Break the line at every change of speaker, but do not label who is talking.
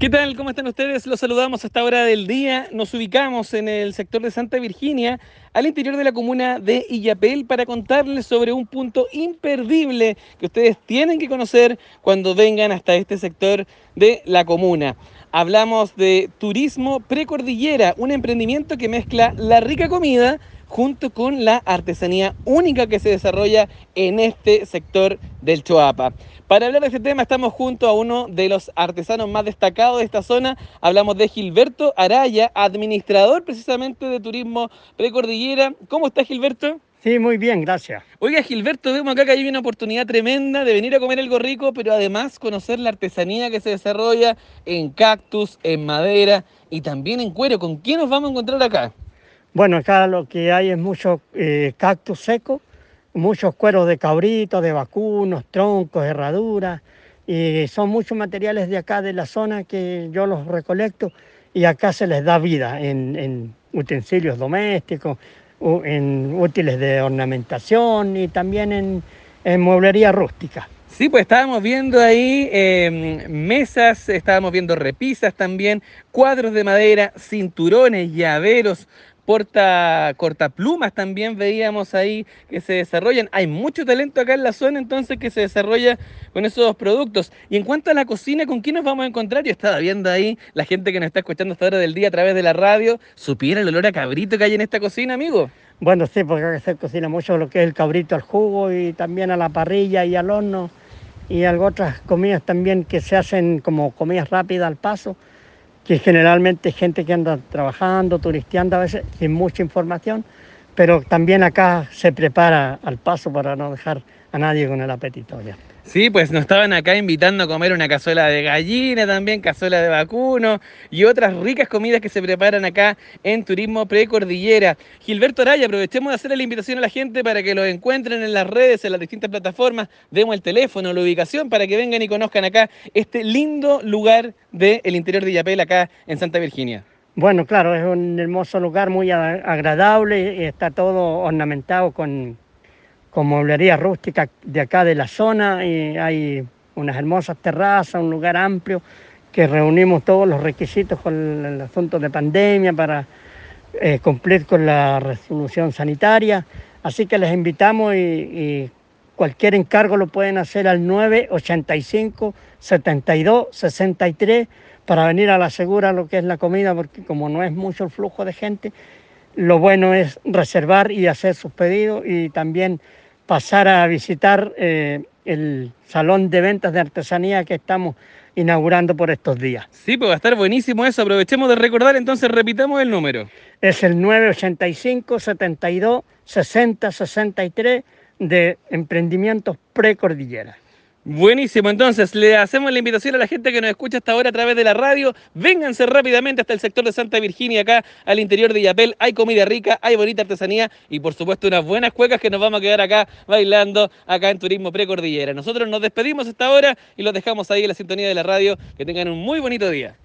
¿Qué tal? ¿Cómo están ustedes? Los saludamos a esta hora del día. Nos ubicamos en el sector de Santa Virginia, al interior de la comuna de Illapel, para contarles sobre un punto imperdible que ustedes tienen que conocer cuando vengan hasta este sector de la comuna. Hablamos de turismo precordillera, un emprendimiento que mezcla la rica comida junto con la artesanía única que se desarrolla en este sector del Choapa. Para hablar de este tema estamos junto a uno de los artesanos más destacados de esta zona. Hablamos de Gilberto Araya, administrador precisamente de turismo precordillera. ¿Cómo está Gilberto?
Sí, muy bien, gracias.
Oiga, Gilberto, vemos acá que hay una oportunidad tremenda de venir a comer algo rico, pero además conocer la artesanía que se desarrolla en cactus, en madera y también en cuero. ¿Con quién nos vamos a encontrar acá?
Bueno, acá lo que hay es mucho eh, cactus seco, muchos cueros de cabrito, de vacunos, troncos, herraduras, y son muchos materiales de acá de la zona que yo los recolecto y acá se les da vida en, utensilios domésticos, en útiles de ornamentación y también en, mueblería rústica.
Sí, pues estábamos viendo ahí em, mesas, estábamos viendo repisas también, cuadros de madera, cinturones, llaveros, porta cortaplumas también veíamos ahí que se desarrollan. Hay mucho talento acá en la zona entonces que se desarrolla con esos productos. Y en cuanto a la cocina, ¿con quién nos vamos a encontrar? Yo estaba viendo ahí la gente que nos está escuchando esta hora del día a través de la radio, supiera el olor a cabrito que hay en esta cocina, amigo.
Bueno, sí, porque acá se cocina mucho lo que es el cabrito al jugo y también a la parrilla y al horno y algo otras comidas también que se hacen como comidas rápidas al paso que generalmente es gente que anda trabajando, turisteando a veces sin mucha información, pero también acá se prepara al paso para no dejar a nadie con el apetito ya.
Sí, pues nos estaban acá invitando a comer una cazuela de gallina también, cazuela de vacuno y otras ricas comidas que se preparan acá en Turismo Precordillera. Gilberto Araya, aprovechemos de hacerle la invitación a la gente para que lo encuentren en las redes, en las distintas plataformas, demos el teléfono, la ubicación para que vengan y conozcan acá este lindo lugar del interior de Yapel acá en Santa Virginia.
Bueno, claro, es un hermoso lugar muy agradable, y está todo ornamentado con con mueblería rústica de acá de la zona y hay unas hermosas terrazas, un lugar amplio que reunimos todos los requisitos con el asunto de pandemia para eh, cumplir con la resolución sanitaria. Así que les invitamos y, cualquier encargo lo pueden hacer al 985 72 63 para venir a la segura lo que es la comida, porque como no es mucho el flujo de gente, lo bueno es reservar y hacer sus pedidos y también pasar a visitar eh, el salón de ventas de artesanía que estamos inaugurando por estos días.
Sí, pues va a estar buenísimo eso. Aprovechemos de recordar, entonces repitamos el número.
Es el 985 72 60 63 de emprendimientos precordillera.
Buenísimo, entonces le hacemos la invitación a la gente que nos escucha hasta ahora a través de la radio. Vénganse rápidamente hasta el sector de Santa Virginia, acá al interior de Yapel. Hay comida rica, hay bonita artesanía y por supuesto unas buenas cuecas que nos vamos a quedar acá bailando acá en Turismo Precordillera. Nosotros nos despedimos hasta ahora y los dejamos ahí en la sintonía de la radio. Que tengan un muy bonito día.